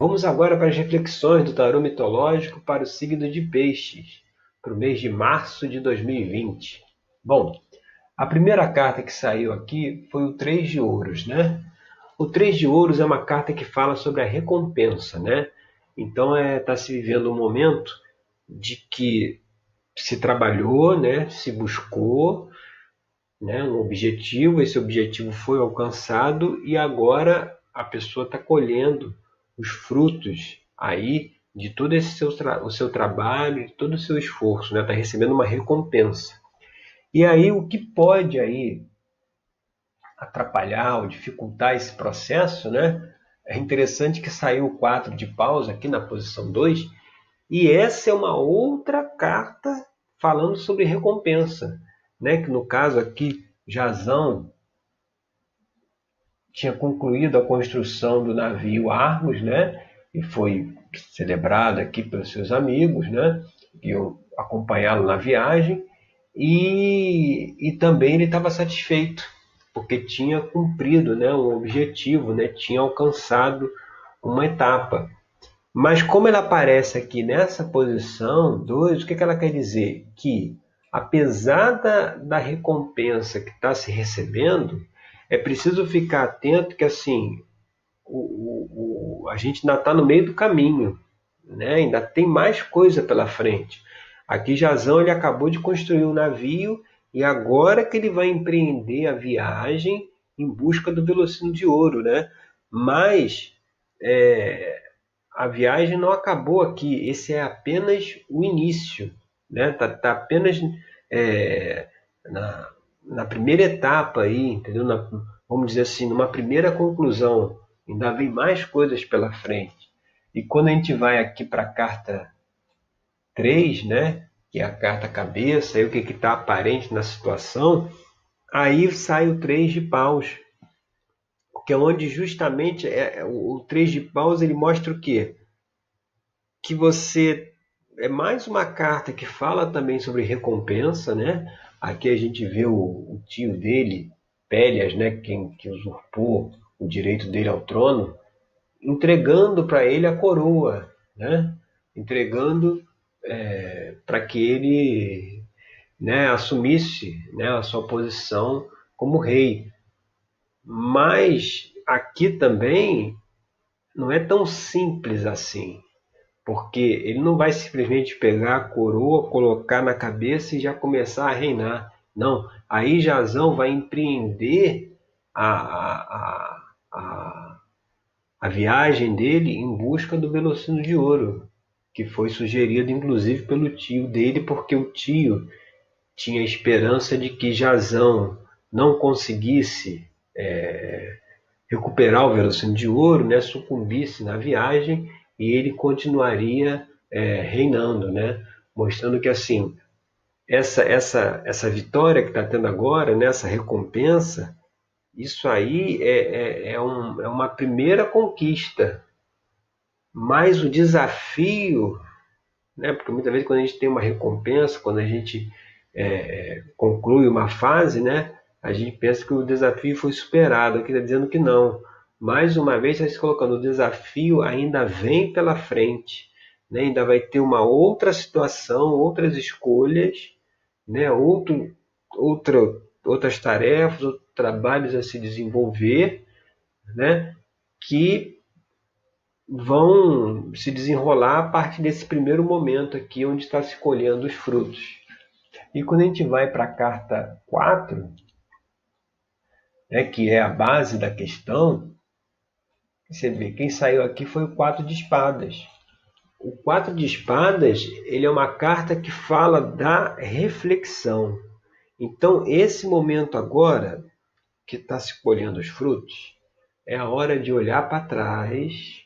Vamos agora para as reflexões do tarô mitológico para o signo de Peixes, para o mês de março de 2020. Bom, a primeira carta que saiu aqui foi o Três de Ouros, né? O Três de Ouros é uma carta que fala sobre a recompensa, né? Então está é, tá se vivendo um momento de que se trabalhou, né? Se buscou, né? Um objetivo, esse objetivo foi alcançado e agora a pessoa está colhendo os frutos aí de todo esse seu o seu trabalho, de todo o seu esforço, né? Está recebendo uma recompensa. E aí o que pode aí atrapalhar ou dificultar esse processo, né? É interessante que saiu o 4 de paus aqui na posição 2, e essa é uma outra carta falando sobre recompensa, né? Que no caso aqui Jazão tinha concluído a construção do navio Argos, né? E foi celebrado aqui pelos seus amigos, né? Que acompanhá-lo na viagem. E, e também ele estava satisfeito, porque tinha cumprido né, um objetivo, né, tinha alcançado uma etapa. Mas como ela aparece aqui nessa posição 2, o que, que ela quer dizer? Que apesar da, da recompensa que está se recebendo, é preciso ficar atento que assim o, o, o a gente ainda está no meio do caminho, né? ainda tem mais coisa pela frente. Aqui Jazão ele acabou de construir um navio e agora que ele vai empreender a viagem em busca do velocino de ouro, né? Mas é, a viagem não acabou aqui. Esse é apenas o início, né? Tá, tá apenas é, na, na primeira etapa aí, entendeu? Na, vamos dizer assim, numa primeira conclusão. Ainda vem mais coisas pela frente. E quando a gente vai aqui para a carta 3, né? Que é a carta cabeça, aí o que está aparente na situação, aí sai o 3 de paus. Que é onde justamente é, é o, o 3 de paus ele mostra o quê? Que você é mais uma carta que fala também sobre recompensa, né? Aqui a gente vê o, o tio dele, Pélias, né, quem que usurpou o direito dele ao trono, entregando para ele a coroa, né? entregando é, para que ele né, assumisse né, a sua posição como rei. Mas aqui também não é tão simples assim porque ele não vai simplesmente pegar a coroa, colocar na cabeça e já começar a reinar. Não, aí Jazão vai empreender a, a, a, a viagem dele em busca do velocino de ouro, que foi sugerido inclusive pelo tio dele, porque o tio tinha esperança de que Jazão não conseguisse é, recuperar o velocino de ouro, né, sucumbisse na viagem e ele continuaria é, reinando, né? mostrando que assim essa essa essa vitória que está tendo agora, nessa né? recompensa, isso aí é, é, é, um, é uma primeira conquista, mas o desafio, né? porque muitas vezes quando a gente tem uma recompensa, quando a gente é, conclui uma fase, né? a gente pensa que o desafio foi superado, aqui está dizendo que não mais uma vez está se colocando o desafio ainda vem pela frente, né? ainda vai ter uma outra situação, outras escolhas, né? Outro, outra, outras tarefas, outros trabalhos a se desenvolver, né? que vão se desenrolar a partir desse primeiro momento aqui, onde está se colhendo os frutos. E quando a gente vai para a carta 4, né, que é a base da questão, você vê, quem saiu aqui foi o quatro de espadas. O quatro de espadas ele é uma carta que fala da reflexão. Então, esse momento agora, que está se colhendo os frutos, é a hora de olhar para trás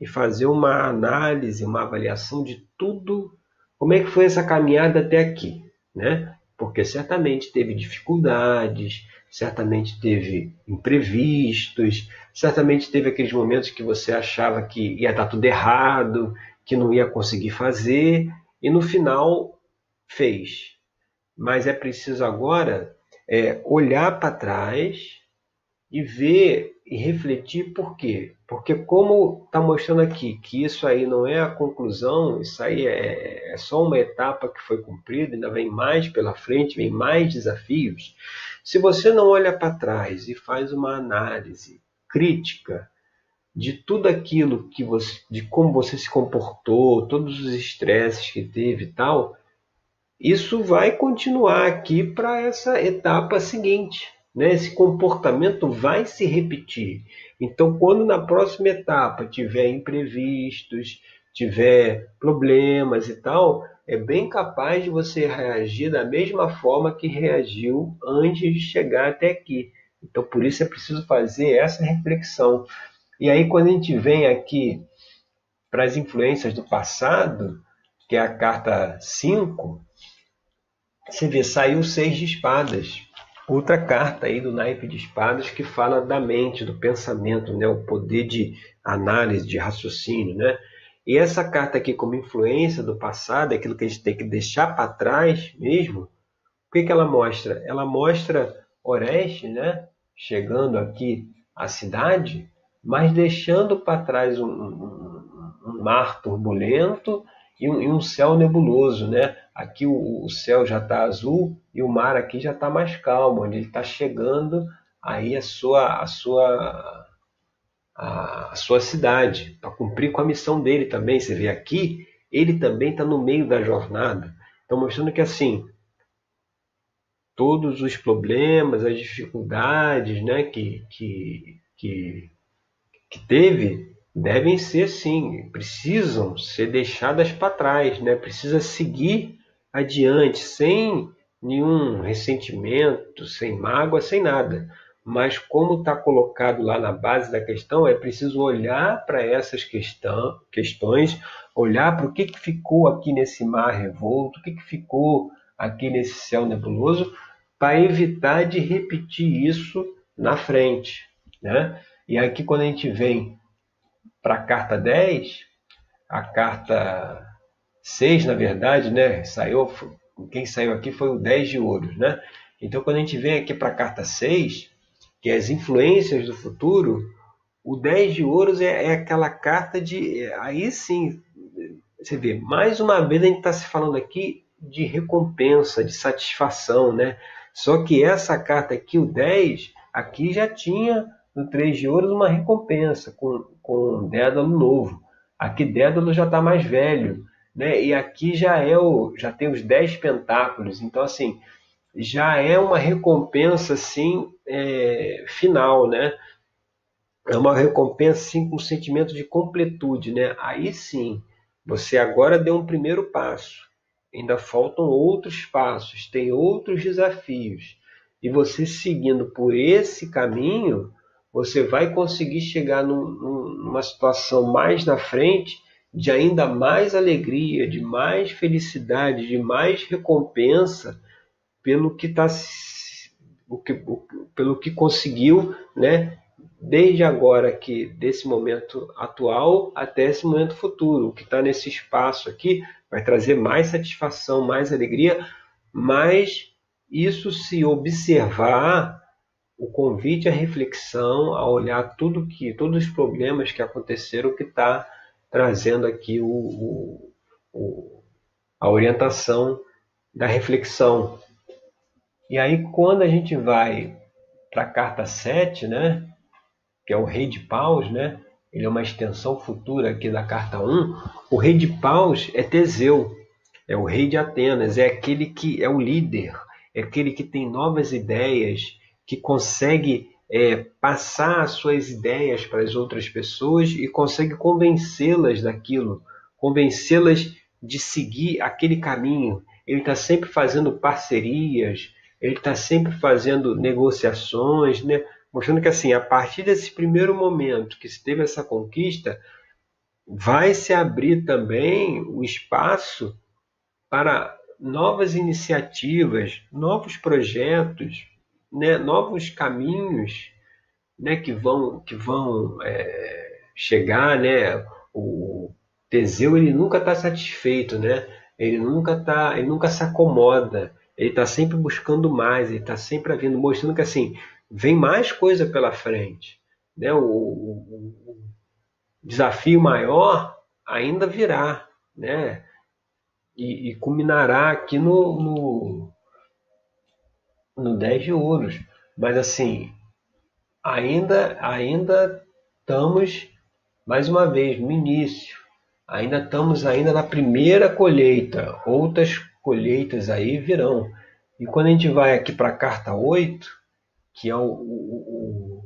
e fazer uma análise, uma avaliação de tudo, como é que foi essa caminhada até aqui, né? Porque certamente teve dificuldades, certamente teve imprevistos, certamente teve aqueles momentos que você achava que ia dar tudo errado, que não ia conseguir fazer, e no final fez. Mas é preciso agora é, olhar para trás e ver e refletir por quê? Porque como está mostrando aqui que isso aí não é a conclusão, isso aí é, é só uma etapa que foi cumprida, ainda vem mais pela frente, vem mais desafios. Se você não olha para trás e faz uma análise crítica de tudo aquilo que você, de como você se comportou, todos os estresses que teve e tal, isso vai continuar aqui para essa etapa seguinte né? Esse comportamento vai se repetir. Então, quando na próxima etapa tiver imprevistos, tiver problemas e tal, é bem capaz de você reagir da mesma forma que reagiu antes de chegar até aqui. Então, por isso é preciso fazer essa reflexão. E aí, quando a gente vem aqui para as influências do passado, que é a carta 5, você vê, saiu seis de espadas outra carta aí do naipe de espadas que fala da mente, do pensamento, né? o poder de análise, de raciocínio. Né? E essa carta aqui, como influência do passado, aquilo que a gente tem que deixar para trás mesmo, o que, que ela mostra? Ela mostra Oreste né? Chegando aqui à cidade, mas deixando para trás um, um, um mar turbulento e um, e um céu nebuloso, né? Aqui o, o céu já está azul e o mar aqui já está mais calmo, onde ele está chegando aí a sua a sua a, a sua cidade para cumprir com a missão dele também. Você vê aqui, ele também está no meio da jornada. Então mostrando que assim todos os problemas, as dificuldades, né, que que que, que teve devem ser sim, precisam ser deixadas para trás, né? Precisa seguir adiante sem nenhum ressentimento, sem mágoa, sem nada. Mas como está colocado lá na base da questão, é preciso olhar para essas questão, questões, olhar para o que, que ficou aqui nesse mar revolto, o que, que ficou aqui nesse céu nebuloso, para evitar de repetir isso na frente. Né? E aqui quando a gente vem para a carta 10, a carta 6, na verdade, né? Saiu, quem saiu aqui foi o 10 de ouros, né? Então, quando a gente vem aqui para a carta 6, que é as influências do futuro, o 10 de ouros é, é aquela carta de. Aí sim, você vê, mais uma vez a gente está se falando aqui de recompensa, de satisfação, né? Só que essa carta aqui, o 10, aqui já tinha no 3 de ouros uma recompensa com, com Dédalo novo. Aqui Dédalo já está mais velho, né? E aqui já é o, já tem os 10 pentáculos. Então assim, já é uma recompensa assim é, final, né? É uma recompensa assim, com um sentimento de completude, né? Aí sim, você agora deu um primeiro passo. Ainda faltam outros passos, tem outros desafios. E você seguindo por esse caminho, você vai conseguir chegar num, numa situação mais na frente de ainda mais alegria, de mais felicidade, de mais recompensa pelo que está o que, pelo que conseguiu, né? Desde agora que desse momento atual até esse momento futuro, o que está nesse espaço aqui vai trazer mais satisfação, mais alegria, mas isso se observar o convite à reflexão, a olhar tudo que, todos os problemas que aconteceram, que está trazendo aqui o, o, o, a orientação da reflexão. E aí, quando a gente vai para a carta 7, né, que é o rei de paus, né, ele é uma extensão futura aqui da carta 1, o rei de paus é Teseu, é o rei de Atenas, é aquele que é o líder, é aquele que tem novas ideias, que consegue é, passar as suas ideias para as outras pessoas e consegue convencê-las daquilo, convencê-las de seguir aquele caminho. Ele está sempre fazendo parcerias, ele está sempre fazendo negociações, né? Mostrando que assim, a partir desse primeiro momento que se teve essa conquista, vai se abrir também o espaço para novas iniciativas, novos projetos, né, novos caminhos né, que vão, que vão é, chegar. Né? O Teseu ele nunca está satisfeito, né? ele, nunca tá, ele nunca se acomoda, ele está sempre buscando mais, ele está sempre vindo, mostrando que assim, vem mais coisa pela frente. né? o, o, o desafio maior ainda virá, né? E, e culminará aqui no, no, no 10 de ouros. Mas assim, ainda, ainda estamos, mais uma vez, no início. Ainda estamos ainda na primeira colheita. Outras colheitas aí virão. E quando a gente vai aqui para a carta 8, que é o, o,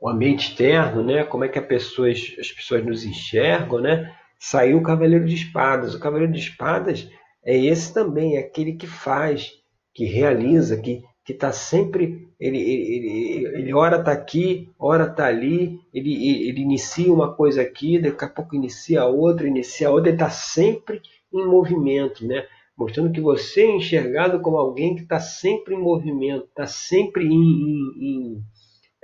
o, ambiente externo, né? como é que pessoas, as pessoas nos enxergam, né? saiu o Cavaleiro de Espadas. O Cavaleiro de Espadas é esse também, é aquele que faz, que realiza, que que está sempre, ele, ele, ele, ora está aqui, ora está ali, ele, ele inicia uma coisa aqui, daqui a pouco inicia outra, inicia outra, ele está sempre em movimento, né? Mostrando que você é enxergado como alguém que está sempre em movimento, está sempre em, em, em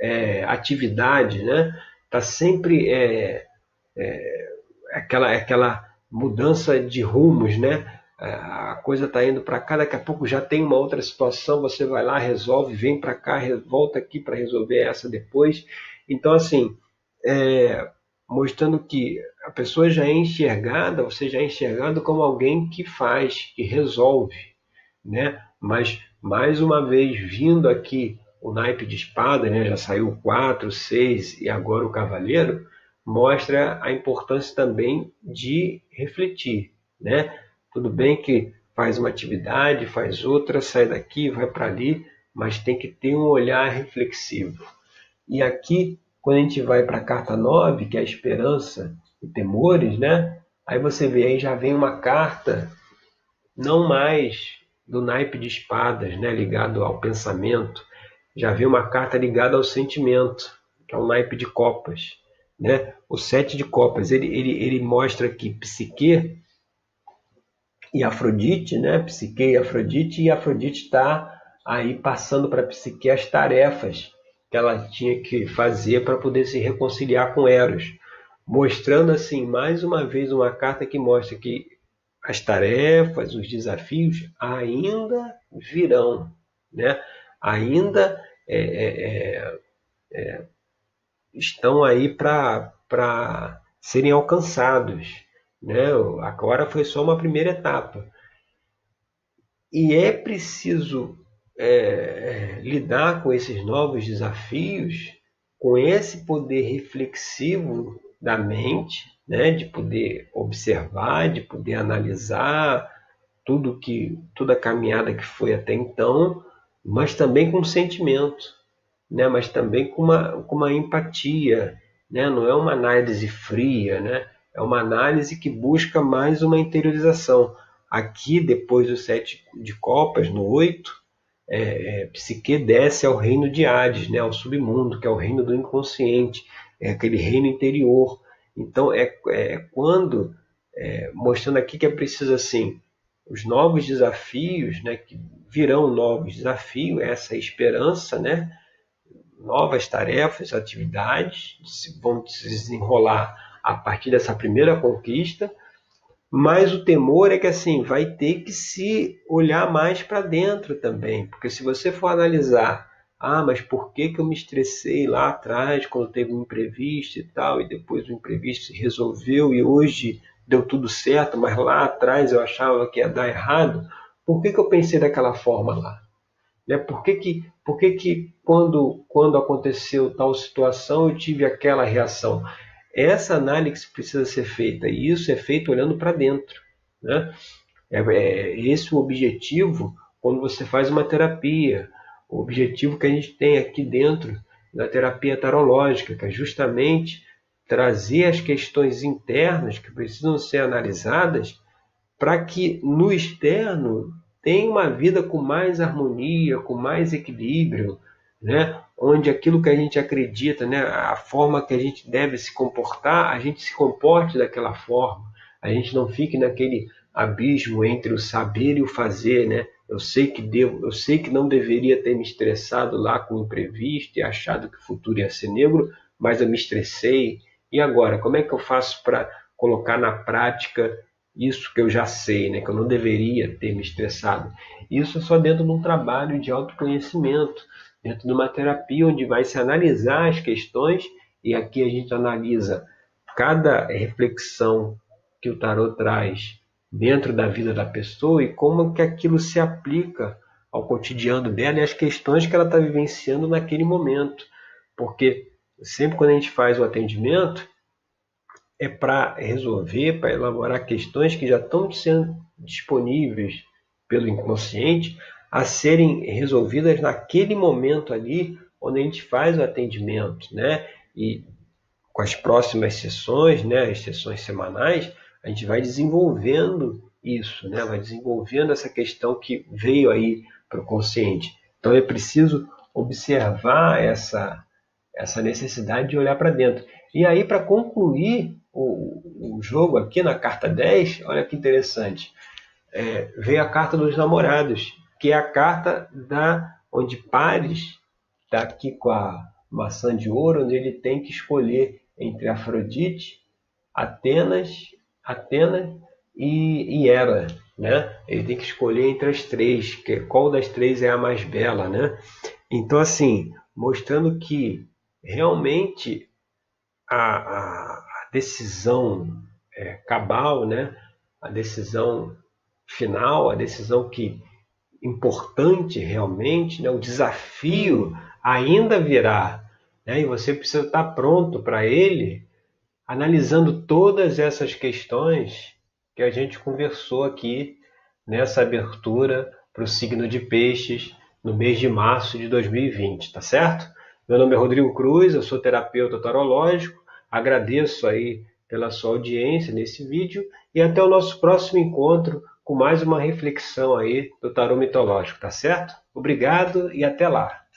é, atividade, né? Está sempre é, é, aquela, aquela mudança de rumos, né? a coisa está indo para cá, daqui a pouco já tem uma outra situação, você vai lá, resolve, vem para cá, volta aqui para resolver essa depois. Então, assim, é, mostrando que a pessoa já é enxergada, você já é enxergado como alguém que faz, que resolve, né? Mas, mais uma vez, vindo aqui o naipe de espada, né? já saiu 4, 6 e agora o cavaleiro, mostra a importância também de refletir, né? Tudo bem que faz uma atividade, faz outra, sai daqui, vai para ali, mas tem que ter um olhar reflexivo. E aqui, quando a gente vai para a carta 9, que é a esperança e temores, né? Aí você vê, aí já vem uma carta não mais do naipe de espadas, né, ligado ao pensamento, já vem uma carta ligada ao sentimento, que é o naipe de copas, né? O sete de copas, ele, ele, ele mostra que psique e Afrodite, né? Psique e Afrodite, e Afrodite está aí passando para Psique as tarefas que ela tinha que fazer para poder se reconciliar com Eros, mostrando assim mais uma vez uma carta que mostra que as tarefas, os desafios ainda virão, né? Ainda é, é, é, é estão aí para serem alcançados. Né? Agora foi só uma primeira etapa. E é preciso é, lidar com esses novos desafios com esse poder reflexivo da mente, né? de poder observar, de poder analisar tudo que toda a caminhada que foi até então, mas também com sentimento, né? mas também com uma, com uma empatia, né? não é uma análise fria, né? é uma análise que busca mais uma interiorização. Aqui, depois do sete de copas, no oito, é, é, Psique desce ao reino de Hades, né, ao submundo, que é o reino do inconsciente, é aquele reino interior. Então, é, é quando, é, mostrando aqui que é preciso assim, os novos desafios, né, que virão novos desafios, essa esperança, né, novas tarefas, atividades vão se desenrolar a partir dessa primeira conquista, mas o temor é que assim vai ter que se olhar mais para dentro também, porque se você for analisar, ah, mas por que, que eu me estressei lá atrás quando teve um imprevisto e tal, e depois o imprevisto se resolveu e hoje deu tudo certo, mas lá atrás eu achava que ia dar errado, por que, que eu pensei daquela forma lá? Né? Por que, que, por que, que quando, quando aconteceu tal situação eu tive aquela reação? Essa análise precisa ser feita e isso é feito olhando para dentro. Né? É, é esse o objetivo quando você faz uma terapia. O objetivo que a gente tem aqui dentro da terapia tarológica, que é justamente trazer as questões internas que precisam ser analisadas para que no externo tenha uma vida com mais harmonia, com mais equilíbrio, né? onde aquilo que a gente acredita, né, a forma que a gente deve se comportar, a gente se comporte daquela forma, a gente não fique naquele abismo entre o saber e o fazer, né? Eu sei que devo, eu sei que não deveria ter me estressado lá com o imprevisto e achado que o futuro ia ser negro, mas eu me estressei. E agora, como é que eu faço para colocar na prática isso que eu já sei, né? Que eu não deveria ter me estressado. Isso é só dentro de um trabalho de autoconhecimento dentro de uma terapia onde vai se analisar as questões e aqui a gente analisa cada reflexão que o tarot traz dentro da vida da pessoa e como que aquilo se aplica ao cotidiano dela e às questões que ela está vivenciando naquele momento. Porque sempre quando a gente faz o atendimento, é para resolver, para elaborar questões que já estão sendo disponíveis pelo inconsciente a serem resolvidas naquele momento ali onde a gente faz o atendimento, né? E com as próximas sessões, né, as sessões semanais, a gente vai desenvolvendo isso, né? Vai desenvolvendo essa questão que veio aí para o consciente. Então é preciso observar essa essa necessidade de olhar para dentro. E aí para concluir o, o jogo aqui na carta 10, olha que interessante. É, veio a carta dos namorados, que é a carta da onde Pares está aqui com a maçã de ouro, onde ele tem que escolher entre Afrodite, Atenas, Atenas e, e Hera, né? Ele tem que escolher entre as três, que qual das três é a mais bela, né? Então assim, mostrando que realmente a, a, decisão é, cabal, né? a decisão final, a decisão que importante realmente, né? o desafio ainda virá. Né? E você precisa estar pronto para ele, analisando todas essas questões que a gente conversou aqui nessa abertura para o signo de peixes no mês de março de 2020, tá certo? Meu nome é Rodrigo Cruz, eu sou terapeuta tarológico Agradeço aí pela sua audiência nesse vídeo e até o nosso próximo encontro com mais uma reflexão aí do tarô mitológico, tá certo? Obrigado e até lá.